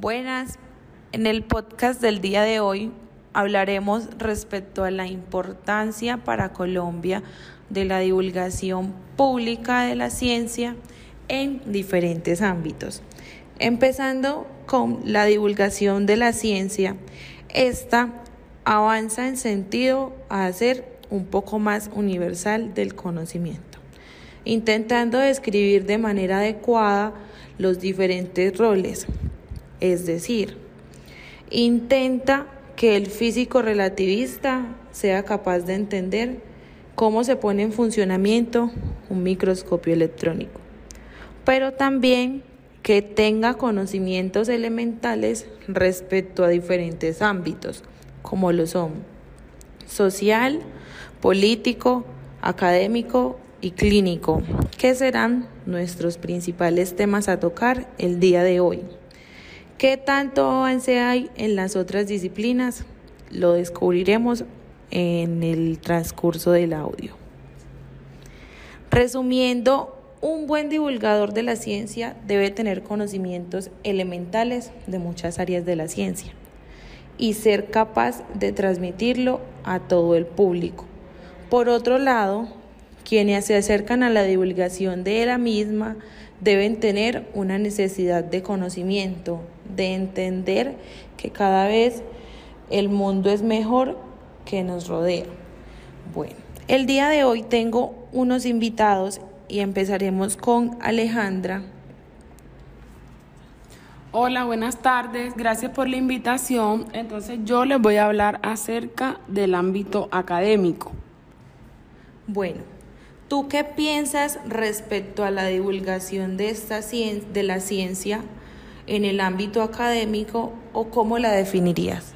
Buenas, en el podcast del día de hoy hablaremos respecto a la importancia para Colombia de la divulgación pública de la ciencia en diferentes ámbitos. Empezando con la divulgación de la ciencia, esta avanza en sentido a hacer un poco más universal del conocimiento, intentando describir de manera adecuada los diferentes roles, es decir, intenta que el físico relativista sea capaz de entender cómo se pone en funcionamiento un microscopio electrónico, pero también que tenga conocimientos elementales respecto a diferentes ámbitos, como lo son social, político, académico y clínico, que serán nuestros principales temas a tocar el día de hoy. ¿Qué tanto avance hay en las otras disciplinas? Lo descubriremos en el transcurso del audio. Resumiendo, un buen divulgador de la ciencia debe tener conocimientos elementales de muchas áreas de la ciencia y ser capaz de transmitirlo a todo el público. Por otro lado, quienes se acercan a la divulgación de la misma deben tener una necesidad de conocimiento, de entender que cada vez el mundo es mejor que nos rodea. Bueno, el día de hoy tengo unos invitados y empezaremos con Alejandra. Hola, buenas tardes. Gracias por la invitación. Entonces yo les voy a hablar acerca del ámbito académico. Bueno, ¿tú qué piensas respecto a la divulgación de, esta de la ciencia en el ámbito académico o cómo la definirías?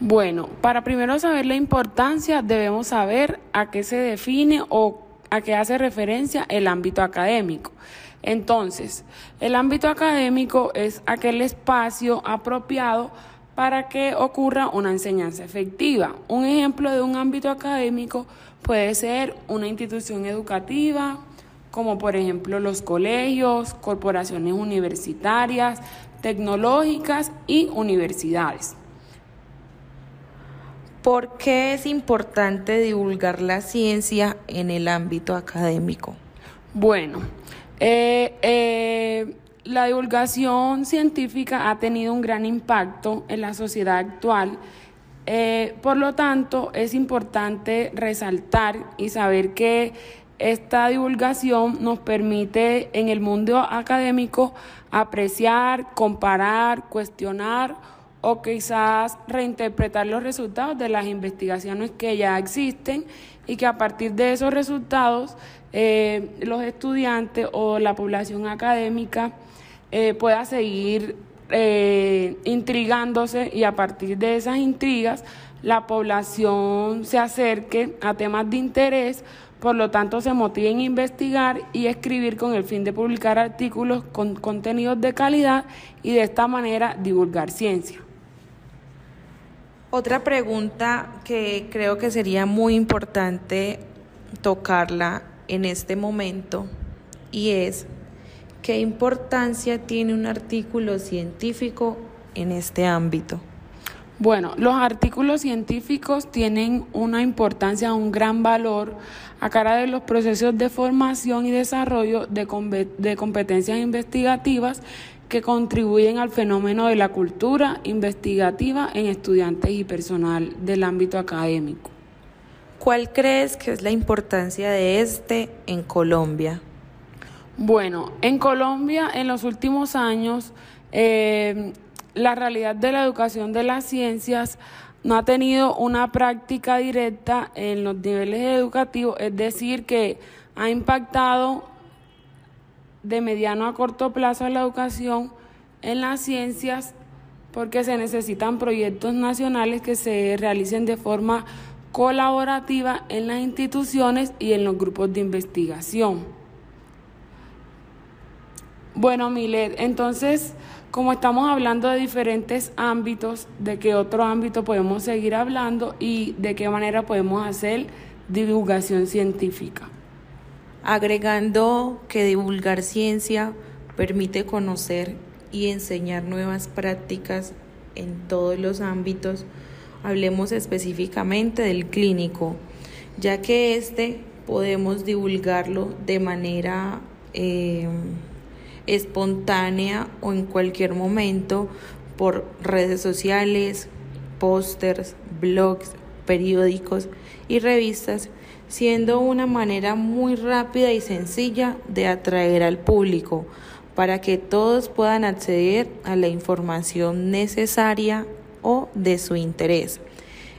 Bueno, para primero saber la importancia debemos saber a qué se define o a qué hace referencia el ámbito académico. Entonces, el ámbito académico es aquel espacio apropiado para que ocurra una enseñanza efectiva. Un ejemplo de un ámbito académico puede ser una institución educativa, como por ejemplo los colegios, corporaciones universitarias, tecnológicas y universidades. ¿Por qué es importante divulgar la ciencia en el ámbito académico? Bueno, eh, eh, la divulgación científica ha tenido un gran impacto en la sociedad actual. Eh, por lo tanto, es importante resaltar y saber que esta divulgación nos permite en el mundo académico apreciar, comparar, cuestionar o quizás reinterpretar los resultados de las investigaciones que ya existen y que a partir de esos resultados eh, los estudiantes o la población académica eh, pueda seguir eh, intrigándose y a partir de esas intrigas la población se acerque a temas de interés por lo tanto, se motiva a investigar y escribir con el fin de publicar artículos con contenidos de calidad y de esta manera divulgar ciencia. Otra pregunta que creo que sería muy importante tocarla en este momento y es, ¿qué importancia tiene un artículo científico en este ámbito? Bueno, los artículos científicos tienen una importancia, un gran valor a cara de los procesos de formación y desarrollo de, competencias investigativas que contribuyen al fenómeno de la cultura investigativa en estudiantes y personal del ámbito académico. ¿Cuál crees que es la importancia de este en Colombia? Bueno, en Colombia en los últimos años eh, la realidad de la educación de las ciencias no ha tenido una práctica directa en los niveles educativos, es decir, que ha impactado de mediano a corto plazo la educación en las ciencias porque se necesitan proyectos nacionales que se realicen de forma colaborativa en las instituciones y en los grupos de investigación. Bueno, Milet, entonces como estamos hablando de diferentes ámbitos, de qué otro ámbito podemos seguir hablando y de qué manera podemos hacer divulgación científica. Agregando que divulgar ciencia permite conocer y enseñar nuevas prácticas en todos los ámbitos, hablemos específicamente del clínico, ya que este podemos divulgarlo de manera eh, espontánea o en cualquier momento por redes sociales, pósters, blogs, periódicos y revistas, siendo una manera muy rápida y sencilla de atraer al público para que todos puedan acceder a la información necesaria o de su interés.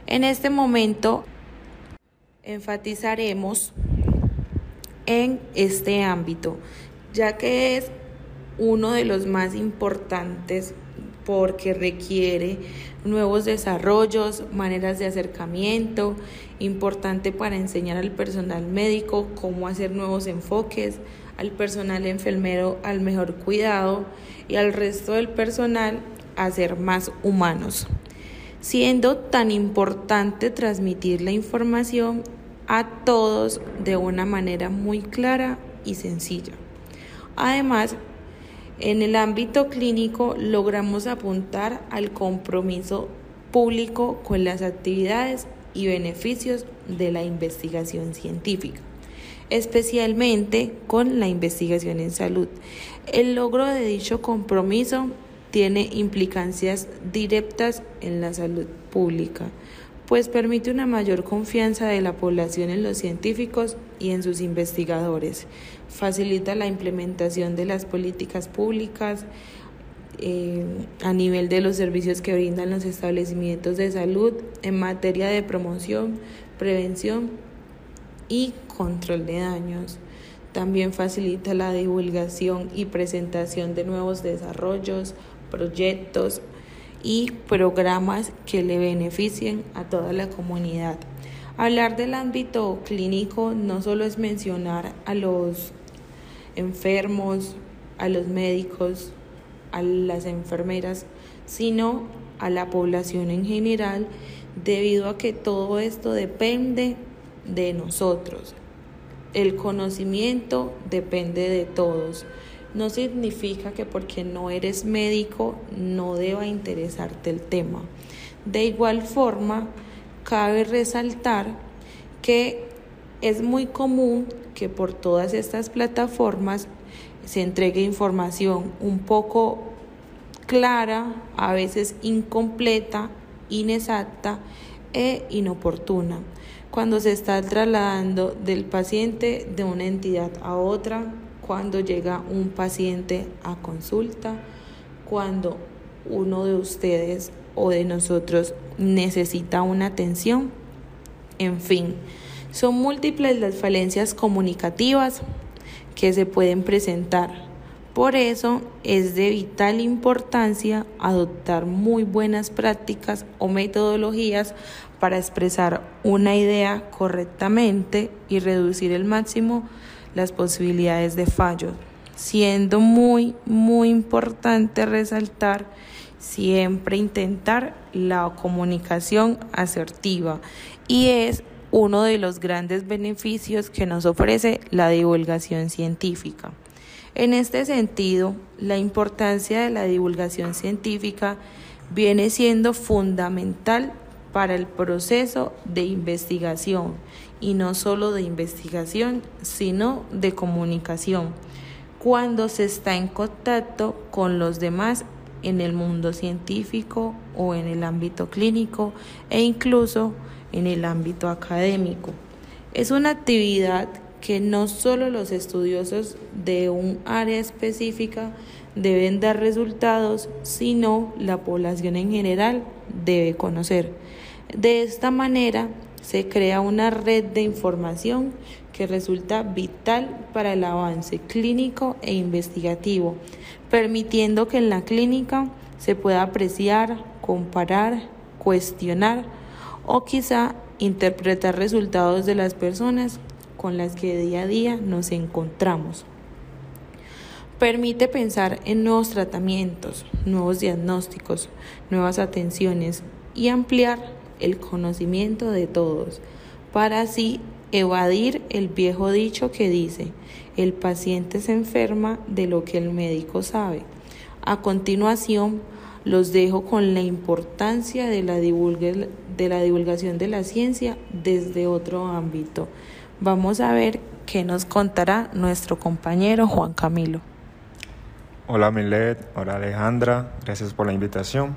En este momento enfatizaremos en este ámbito, ya que es uno de los más importantes porque requiere nuevos desarrollos, maneras de acercamiento, importante para enseñar al personal médico cómo hacer nuevos enfoques, al personal enfermero al mejor cuidado y al resto del personal a ser más humanos, siendo tan importante transmitir la información a todos de una manera muy clara y sencilla. Además, en el ámbito clínico logramos apuntar al compromiso público con las actividades y beneficios de la investigación científica, especialmente con la investigación en salud. El logro de dicho compromiso tiene implicancias directas en la salud pública, pues permite una mayor confianza de la población en los científicos y en sus investigadores, facilita la implementación de las políticas públicas eh, a nivel de los servicios que brindan los establecimientos de salud en materia de promoción, prevención y control de daños. También facilita la divulgación y presentación de nuevos desarrollos, proyectos, y programas que le beneficien a toda la comunidad. Hablar del ámbito clínico no solo es mencionar a los enfermos, a los médicos, a las enfermeras, sino a la población en general, debido a que todo esto depende de nosotros. El conocimiento depende de todos no significa que porque no eres médico no deba interesarte el tema. De igual forma, cabe resaltar que es muy común que por todas estas plataformas se entregue información un poco clara, a veces incompleta, inexacta e inoportuna, cuando se está trasladando del paciente de una entidad a otra cuando llega un paciente a consulta, cuando uno de ustedes o de nosotros necesita una atención. En fin, son múltiples las falencias comunicativas que se pueden presentar. Por eso es de vital importancia adoptar muy buenas prácticas o metodologías para expresar una idea correctamente y reducir el máximo las posibilidades de fallo, siendo muy, muy importante resaltar siempre intentar la comunicación asertiva y es uno de los grandes beneficios que nos ofrece la divulgación científica. En este sentido, la importancia de la divulgación científica viene siendo fundamental para el proceso de investigación y no solo de investigación, sino de comunicación, cuando se está en contacto con los demás en el mundo científico o en el ámbito clínico e incluso en el ámbito académico. Es una actividad que no solo los estudiosos de un área específica deben dar resultados, sino la población en general debe conocer. De esta manera se crea una red de información que resulta vital para el avance clínico e investigativo, permitiendo que en la clínica se pueda apreciar, comparar, cuestionar o quizá interpretar resultados de las personas con las que día a día nos encontramos. Permite pensar en nuevos tratamientos, nuevos diagnósticos, nuevas atenciones y ampliar el conocimiento de todos, para así evadir el viejo dicho que dice, el paciente se enferma de lo que el médico sabe. A continuación, los dejo con la importancia de la, de la divulgación de la ciencia desde otro ámbito. Vamos a ver qué nos contará nuestro compañero Juan Camilo. Hola Milet, hola Alejandra, gracias por la invitación.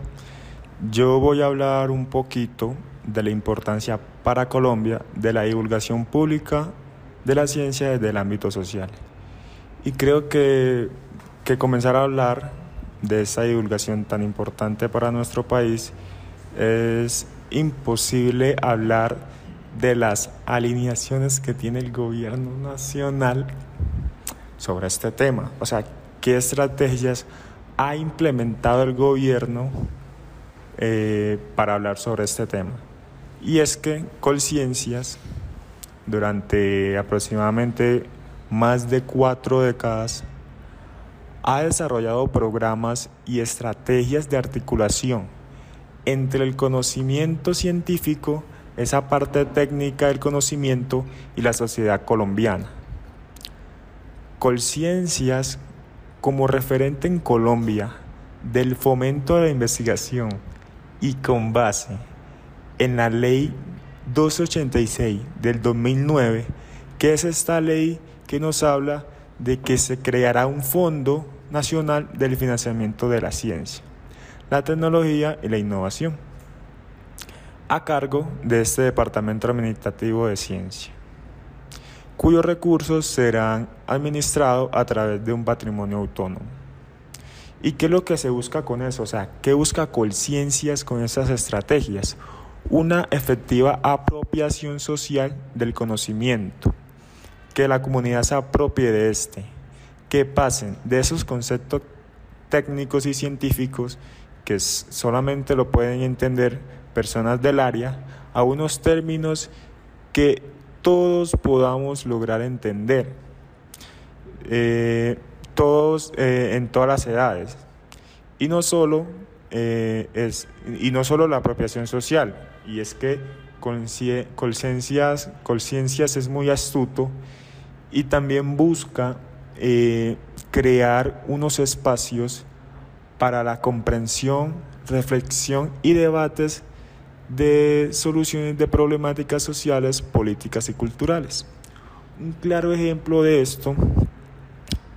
Yo voy a hablar un poquito de la importancia para Colombia de la divulgación pública de la ciencia desde el ámbito social. Y creo que, que comenzar a hablar de esa divulgación tan importante para nuestro país es imposible hablar de las alineaciones que tiene el gobierno nacional sobre este tema. O sea, qué estrategias ha implementado el gobierno eh, para hablar sobre este tema. Y es que Colciencias, durante aproximadamente más de cuatro décadas, ha desarrollado programas y estrategias de articulación entre el conocimiento científico, esa parte técnica del conocimiento y la sociedad colombiana. Colciencias como referente en Colombia del fomento de la investigación y con base en la ley 286 del 2009, que es esta ley que nos habla de que se creará un fondo nacional del financiamiento de la ciencia, la tecnología y la innovación, a cargo de este Departamento Administrativo de Ciencia cuyos recursos serán administrados a través de un patrimonio autónomo. ¿Y qué es lo que se busca con eso? O sea, ¿qué busca Colciencias con esas estrategias? Una efectiva apropiación social del conocimiento, que la comunidad se apropie de este, que pasen de esos conceptos técnicos y científicos que solamente lo pueden entender personas del área, a unos términos que todos podamos lograr entender, eh, todos eh, en todas las edades. Y no solo eh, es, y no solo la apropiación social, y es que Colciencias, Colciencias es muy astuto y también busca crear unos espacios para la comprensión, reflexión y debates de soluciones de problemáticas sociales, políticas y culturales. Un claro ejemplo de esto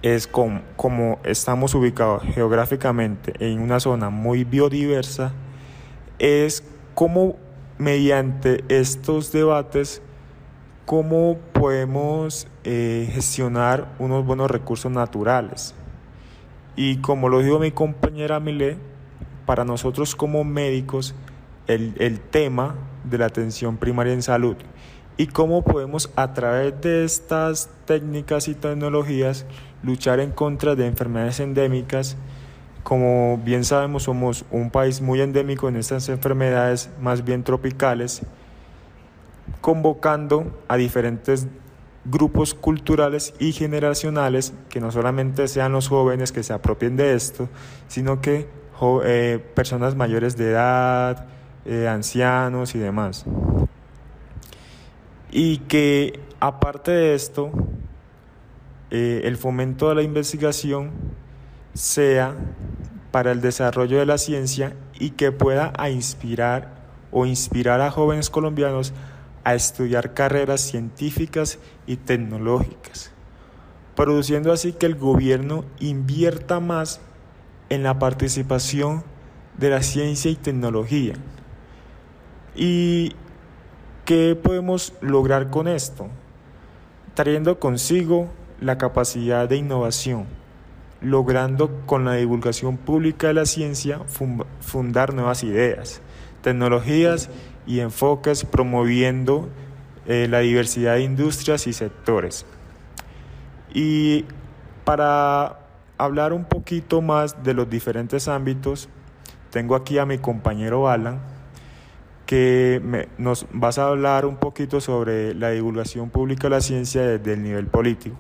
es como, estamos ubicados geográficamente en una zona muy biodiversa, es cómo mediante estos debates, cómo podemos eh, gestionar unos buenos recursos naturales. Y como lo dijo mi compañera Milé, para nosotros como médicos, el, tema de la atención primaria en salud y cómo podemos a través de estas técnicas y tecnologías luchar en contra de enfermedades endémicas. Como bien sabemos, somos un país muy endémico en estas enfermedades más bien tropicales, convocando a diferentes grupos culturales y generacionales, que no solamente sean los jóvenes que se apropien de esto, sino que eh, personas mayores de edad, eh, ancianos y demás. Y que aparte de esto, eh, el fomento de la investigación sea para el desarrollo de la ciencia y que pueda inspirar o inspirar a jóvenes colombianos a estudiar carreras científicas y tecnológicas, produciendo así que el gobierno invierta más en la participación de la ciencia y tecnología, ¿Y qué podemos lograr con esto? Trayendo consigo la capacidad de innovación, logrando con la divulgación pública de la ciencia fundar nuevas ideas, tecnologías y enfoques promoviendo eh, la diversidad de industrias y sectores. Y para hablar un poquito más de los diferentes ámbitos, tengo aquí a mi compañero Alan, que nos vas a hablar un poquito sobre la divulgación pública de la ciencia desde el nivel político.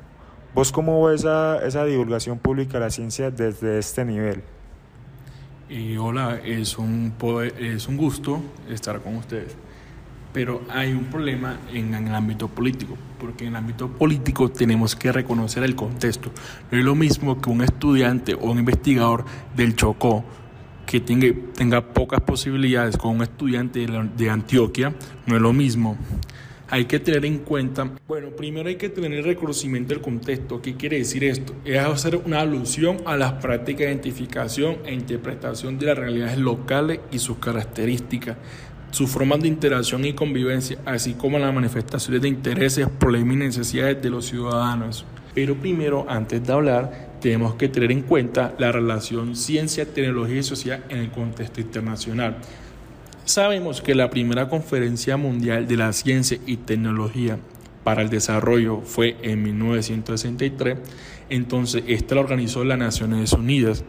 ¿Vos cómo ves esa divulgación pública de la ciencia desde este nivel? Y hola, es un, es un gusto estar con ustedes. Pero hay un problema en, el ámbito político, porque en el ámbito político tenemos que reconocer el contexto. No es lo mismo que un estudiante o un investigador del Chocó que tenga, tenga pocas posibilidades con un estudiante de Antioquia, no es lo mismo hay que tener en cuenta, bueno, primero hay que tener reconocimiento del contexto. ¿Qué quiere decir esto? Es hacer una alusión a las prácticas de identificación e interpretación de las realidades locales y sus características, sus formas de interacción y convivencia, así como las manifestaciones de intereses, problemas y necesidades de los ciudadanos. Pero primero, antes de hablar, tenemos que tener en cuenta la relación ciencia, tecnología y sociedad en el contexto internacional. Sabemos que la primera conferencia mundial de la ciencia y tecnología para el desarrollo fue en 1963, entonces esta la organizó las Naciones Unidas,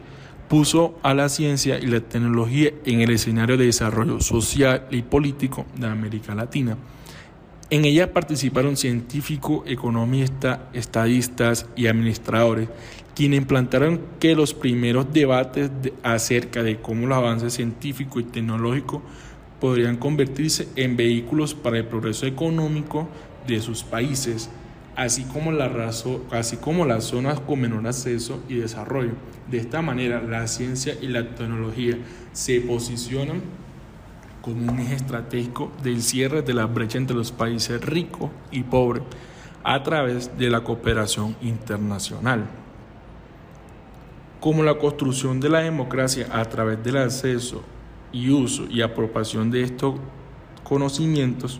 puso a la ciencia y la tecnología en el escenario de desarrollo social y político de América Latina. En ella participaron científicos, economistas, estadistas y administradores, quienes implantaron que los primeros debates acerca de cómo los avances científicos y tecnológicos podrían convertirse en vehículos para el progreso económico de sus países, así como, la así como las zonas con menor acceso y desarrollo. De esta manera, la ciencia y la tecnología se posicionan como un eje estratégico del cierre de la brecha entre los países ricos y pobres a través de la cooperación internacional. Como la construcción de la democracia a través del acceso y uso y apropiación de estos conocimientos,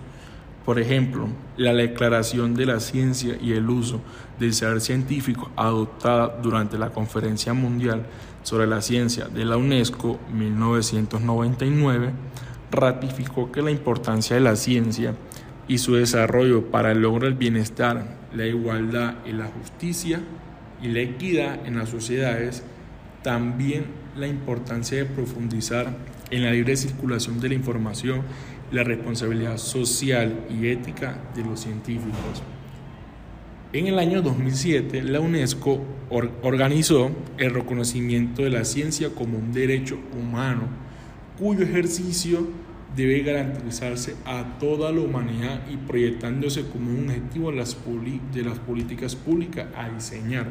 por ejemplo, la declaración de la ciencia y el uso del saber científico adoptada durante la Conferencia Mundial sobre la Ciencia de la UNESCO 1999 ratificó que la importancia de la ciencia y su desarrollo para el logro del bienestar, la igualdad y la justicia y la equidad en las sociedades, también la importancia de profundizar en la libre circulación de la información la responsabilidad social y ética de los científicos. En el año 2007, la UNESCO organizó el reconocimiento de la ciencia como un derecho humano, cuyo ejercicio debe garantizarse a toda la humanidad y proyectándose como un objetivo de las, políticas públicas a diseñar.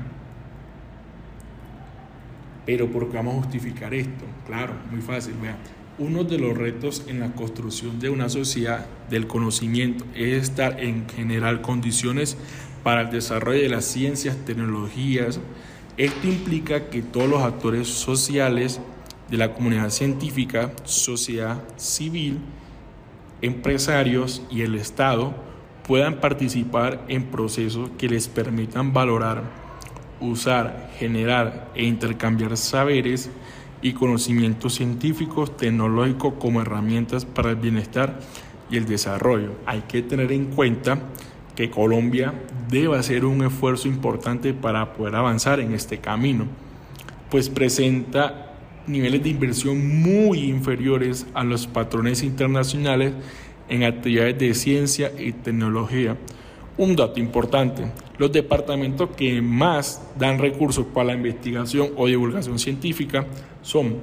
Pero ¿por qué vamos a justificar esto? Claro, muy fácil. Uno de los retos en la construcción de una sociedad del conocimiento es estar en general condiciones para el desarrollo de las ciencias, tecnologías. Esto implica que todos los actores sociales de la comunidad científica, sociedad civil, empresarios y el Estado puedan participar en procesos que les permitan valorar usar, generar e intercambiar saberes y conocimientos científicos, tecnológicos como herramientas para el bienestar y el desarrollo. Hay que tener en cuenta que Colombia debe hacer un esfuerzo importante para poder avanzar en este camino, pues presenta niveles de inversión muy inferiores a los patrones internacionales en actividades de ciencia y tecnología. Un dato importante, los departamentos que más dan recursos para la investigación o divulgación científica son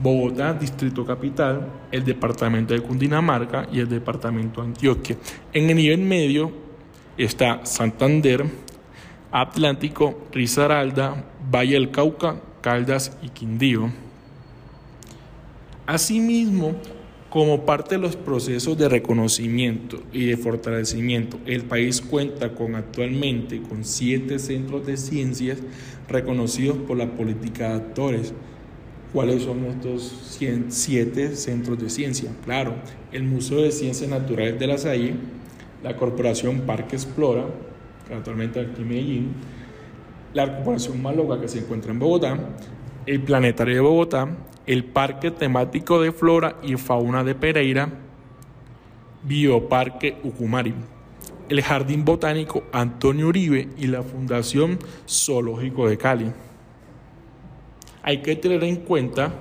Bogotá, Distrito Capital, el departamento de Cundinamarca y el departamento de Antioquia. En el nivel medio está Santander, Atlántico, Risaralda, Valle del Cauca, Caldas y Quindío. Asimismo, como parte de los procesos de reconocimiento y de fortalecimiento, el país cuenta con actualmente con siete centros de ciencias reconocidos por la política de actores. ¿Cuáles son estos siete centros de ciencia? Claro, el Museo de Ciencias Naturales de la SAI, la Corporación Parque Explora, que actualmente aquí en Medellín, la Corporación Maloga, que se encuentra en Bogotá, el Planetario de Bogotá, el Parque Temático de Flora y Fauna de Pereira, Bioparque Ucumari, el Jardín Botánico Antonio Uribe y la Fundación Zoológico de Cali. Hay que tener en cuenta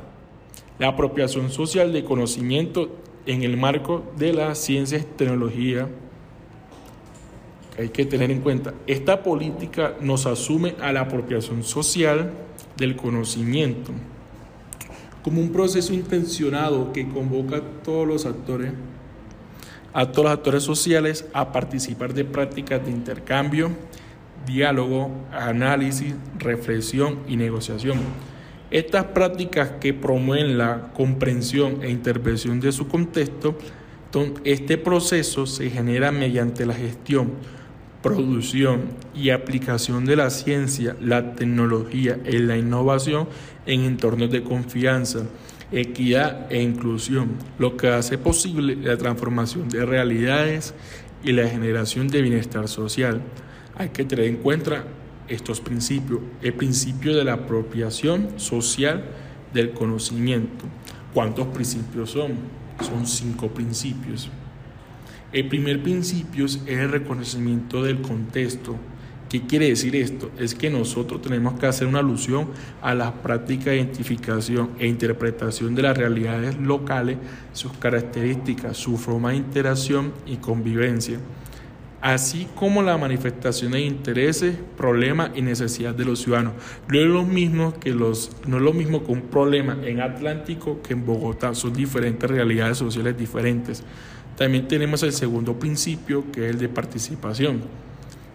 la apropiación social de conocimiento en el marco de la ciencia y tecnología. Hay que tener en cuenta, esta política nos asume a la apropiación social del conocimiento como un proceso intencionado que convoca a todos los actores a todos los actores sociales a participar de prácticas de intercambio, diálogo, análisis, reflexión y negociación. Estas prácticas que promueven la comprensión e intervención de su contexto, este proceso se genera mediante la gestión, producción y aplicación de la ciencia, la tecnología y la innovación en entornos de confianza, equidad e inclusión, lo que hace posible la transformación de realidades y la generación de bienestar social. Hay que tener en cuenta estos principios. El principio de la apropiación social del conocimiento. ¿Cuántos principios son? Son cinco principios. El primer principio es el reconocimiento del contexto. ¿Qué quiere decir esto? Es que nosotros tenemos que hacer una alusión a las prácticas de identificación e interpretación de las realidades locales, sus características, su forma de interacción y convivencia, así como la manifestación de intereses, problemas y necesidades de los ciudadanos. No es lo mismo que los, no es lo mismo que un problema en Atlántico que en Bogotá, son diferentes realidades sociales diferentes. También tenemos el segundo principio, que es el de participación.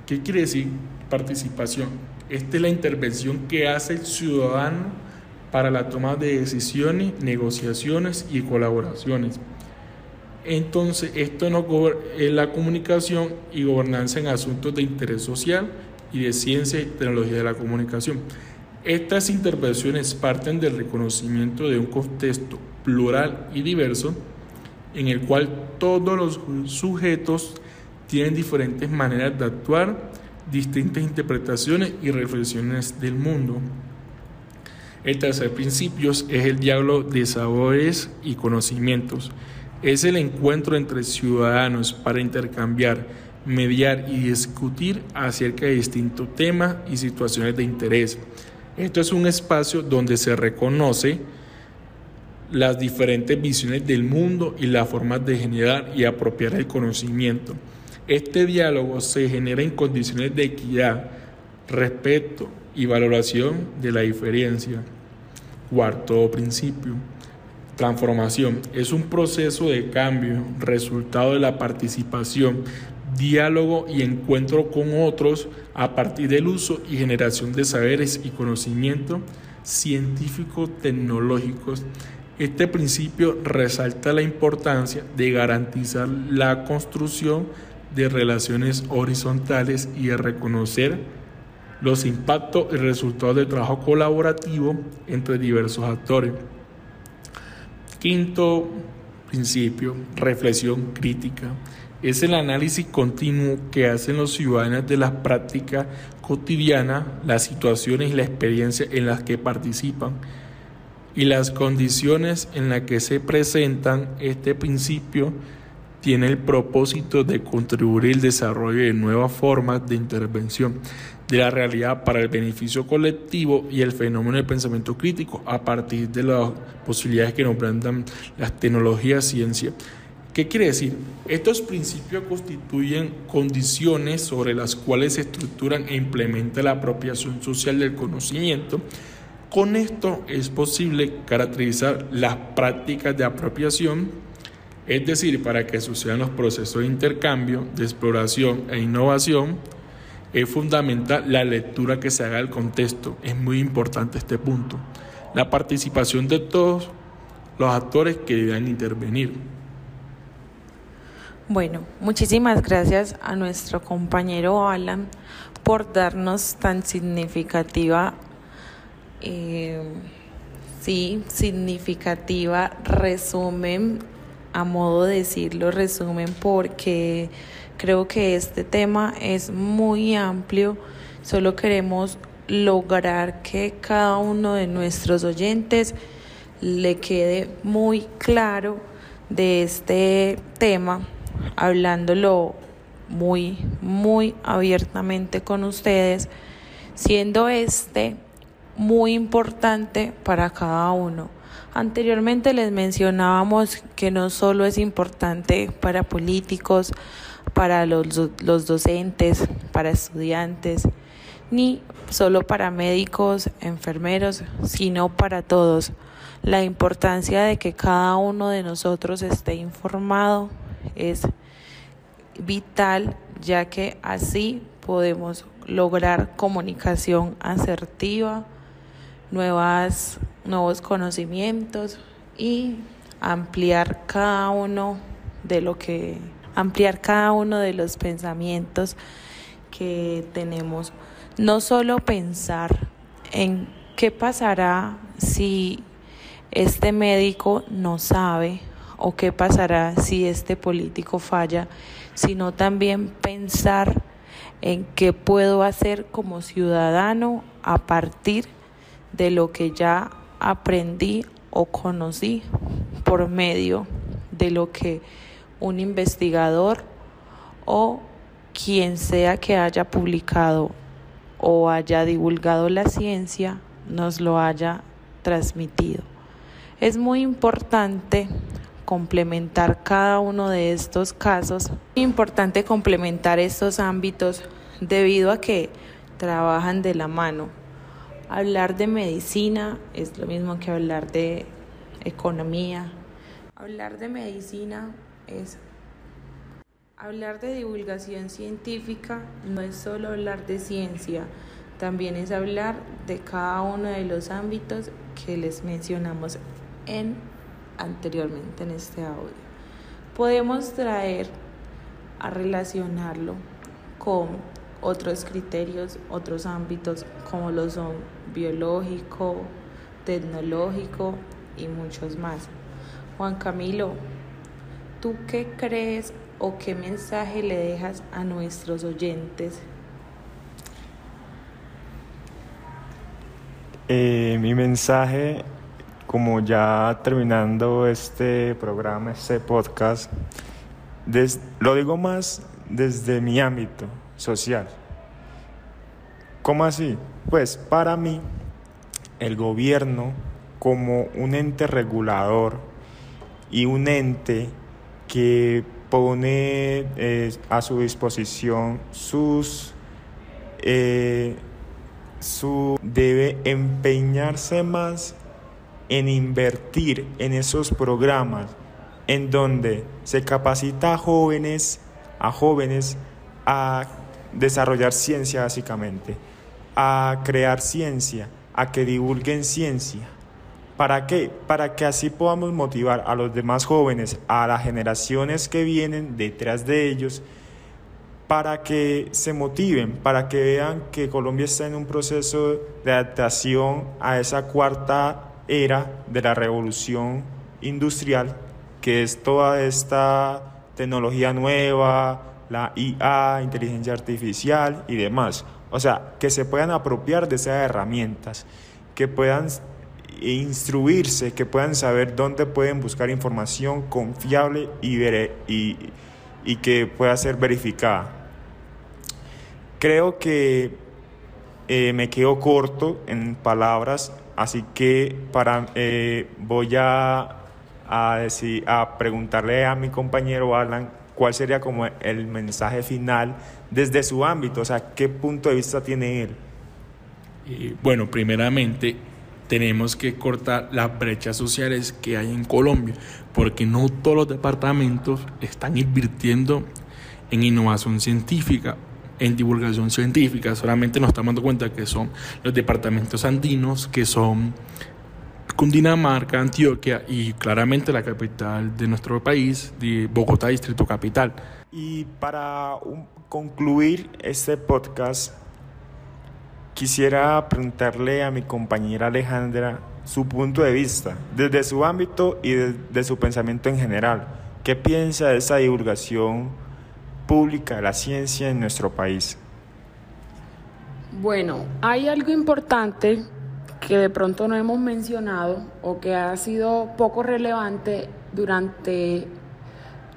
¿Qué quiere decir participación? Esta es la intervención que hace el ciudadano para la toma de decisiones, negociaciones y colaboraciones. Entonces, esto no es la comunicación y gobernanza en asuntos de interés social y de ciencia y tecnología de la comunicación. Estas intervenciones parten del reconocimiento de un contexto plural y diverso en el cual todos los sujetos tienen diferentes maneras de actuar, distintas interpretaciones y reflexiones del mundo. El tercer principio es el diálogo de sabores y conocimientos. Es el encuentro entre ciudadanos para intercambiar, mediar y discutir acerca de distintos temas y situaciones de interés. Esto es un espacio donde se reconoce las diferentes visiones del mundo y las formas de generar y apropiar el conocimiento. Este diálogo se genera en condiciones de equidad, respeto y valoración de la diferencia. Cuarto principio. Transformación es un proceso de cambio, resultado de la participación, diálogo y encuentro con otros a partir del uso y generación de saberes y conocimientos científicos tecnológicos este principio resalta la importancia de garantizar la construcción de relaciones horizontales y de reconocer los impactos y resultados del trabajo colaborativo entre diversos actores. Quinto principio, reflexión crítica. Es el análisis continuo que hacen los ciudadanos de las prácticas cotidianas, las situaciones y la experiencia en las que participan y las condiciones en las que se presentan este principio tiene el propósito de contribuir al desarrollo de nuevas formas de intervención de la realidad para el beneficio colectivo y el fenómeno del pensamiento crítico a partir de las posibilidades que nos brindan las tecnologías ciencia. ¿Qué quiere decir? Estos principios constituyen condiciones sobre las cuales se estructuran e implementa la apropiación social del conocimiento con esto es posible caracterizar las prácticas de apropiación, es decir, para que sucedan los procesos de intercambio, de exploración e innovación, es fundamental la lectura que se haga del contexto. Es muy importante este punto. La participación de todos los actores que deban intervenir. Bueno, muchísimas gracias a nuestro compañero Alan por darnos tan significativa eh, sí, significativa resumen, a modo de decirlo, resumen, porque creo que este tema es muy amplio. Solo queremos lograr que cada uno de nuestros oyentes le quede muy claro de este tema, hablándolo muy, muy abiertamente con ustedes, siendo este muy importante para cada uno. Anteriormente les mencionábamos que no solo es importante para políticos, para los, los docentes, para estudiantes, ni solo para médicos, enfermeros, sino para todos. La importancia de que cada uno de nosotros esté informado es vital ya que así podemos lograr comunicación asertiva, nuevas, nuevos conocimientos y ampliar cada uno de lo que ampliar cada uno de los pensamientos que tenemos. No solo pensar en qué pasará si este médico no sabe o qué pasará si este político falla, sino también pensar en qué puedo hacer como ciudadano a partir de lo que ya aprendí o conocí por medio de lo que un investigador o quien sea que haya publicado o haya divulgado la ciencia nos lo haya transmitido. Es muy importante complementar cada uno de estos casos, es importante complementar estos ámbitos debido a que trabajan de la mano. Hablar de medicina es lo mismo que hablar de economía. Hablar de medicina es hablar de divulgación científica, no es solo hablar de ciencia, también es hablar de cada uno de los ámbitos que les mencionamos en anteriormente en este audio. Podemos traer a relacionarlo con otros criterios, otros ámbitos como lo son biológico, tecnológico y muchos más. Juan Camilo, ¿tú qué crees o qué mensaje le dejas a nuestros oyentes? Eh, mi mensaje como ya terminando este programa, este podcast, lo digo más desde mi ámbito social. ¿Cómo así? Pues para mí, el gobierno como un ente regulador y un ente que pone eh, a su disposición sus eh, su debe empeñarse más en invertir en esos programas en donde se capacita a jóvenes, a jóvenes a desarrollar ciencia básicamente, a crear ciencia, a que divulguen ciencia. ¿Para qué? Para que así podamos motivar a los demás jóvenes, a las generaciones que vienen detrás de ellos, para que se motiven, para que vean que Colombia está en un proceso de adaptación a esa cuarta era de la revolución industrial, que es toda esta tecnología nueva, la IA, inteligencia artificial y demás. O sea, que se puedan apropiar de esas herramientas, que puedan instruirse, que puedan saber dónde pueden buscar información confiable y, que pueda ser verificada. Creo que eh, me quedo corto en palabras Así que para, eh, voy a, a, decir, a preguntarle a mi compañero Alan cuál sería como el mensaje final desde su ámbito, o sea, qué punto de vista tiene él. bueno, primeramente tenemos que cortar las brechas sociales que hay en Colombia, porque no todos los departamentos están invirtiendo en innovación científica en divulgación científica. Solamente nos estamos dando cuenta que son los departamentos andinos, que son Cundinamarca, Antioquia y claramente la capital de nuestro país, de Bogotá, Distrito Capital. Y para concluir este podcast, quisiera preguntarle a mi compañera Alejandra su punto de vista, desde su ámbito y desde su pensamiento en general. ¿Qué piensa de esa divulgación pública de la ciencia en nuestro país? Bueno, hay algo importante que de pronto no hemos mencionado o que ha sido poco relevante durante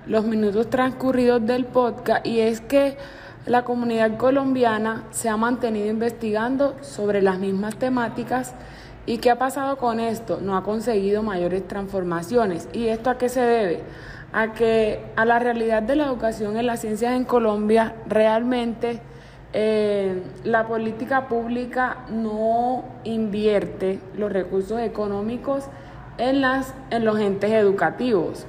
los minutos transcurridos del podcast y es que la comunidad colombiana se ha mantenido investigando sobre las mismas temáticas y qué ha pasado con esto, no ha conseguido mayores transformaciones. ¿Y esto a qué se debe? a que a la realidad de la educación en las ciencias en Colombia realmente eh, la política pública no invierte los recursos económicos en, las, en los entes educativos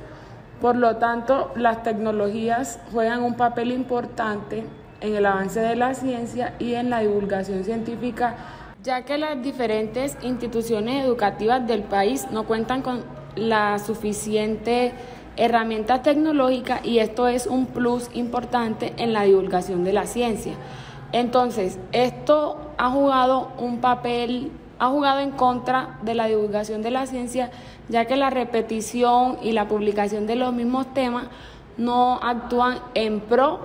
Por lo tanto, las tecnologías juegan un papel importante en el avance de la ciencia y en la divulgación científica, ya que las diferentes instituciones educativas del país no cuentan con la suficiente herramienta tecnológica y esto es un plus importante en la divulgación de la ciencia. Entonces, esto ha jugado un papel, ha jugado en contra de la divulgación de la ciencia, ya que la repetición y la publicación de los mismos temas no actúan en pro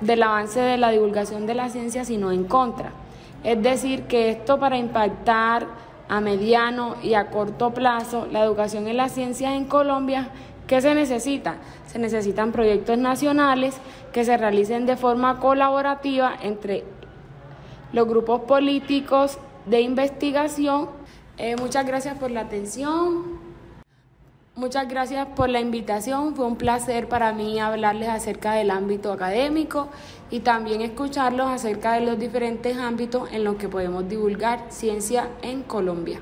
del avance de la divulgación de la ciencia, sino en contra. Es decir, que esto para impactar a mediano y a corto plazo la educación en las ciencias en Colombia, ¿qué se necesita? Se necesitan proyectos nacionales que se realicen de forma colaborativa entre los grupos políticos de investigación. Eh, muchas gracias por la atención. Muchas gracias por la invitación. Fue un placer para mí hablarles acerca del ámbito académico y también escucharlos acerca de los diferentes ámbitos en los que podemos divulgar ciencia en Colombia.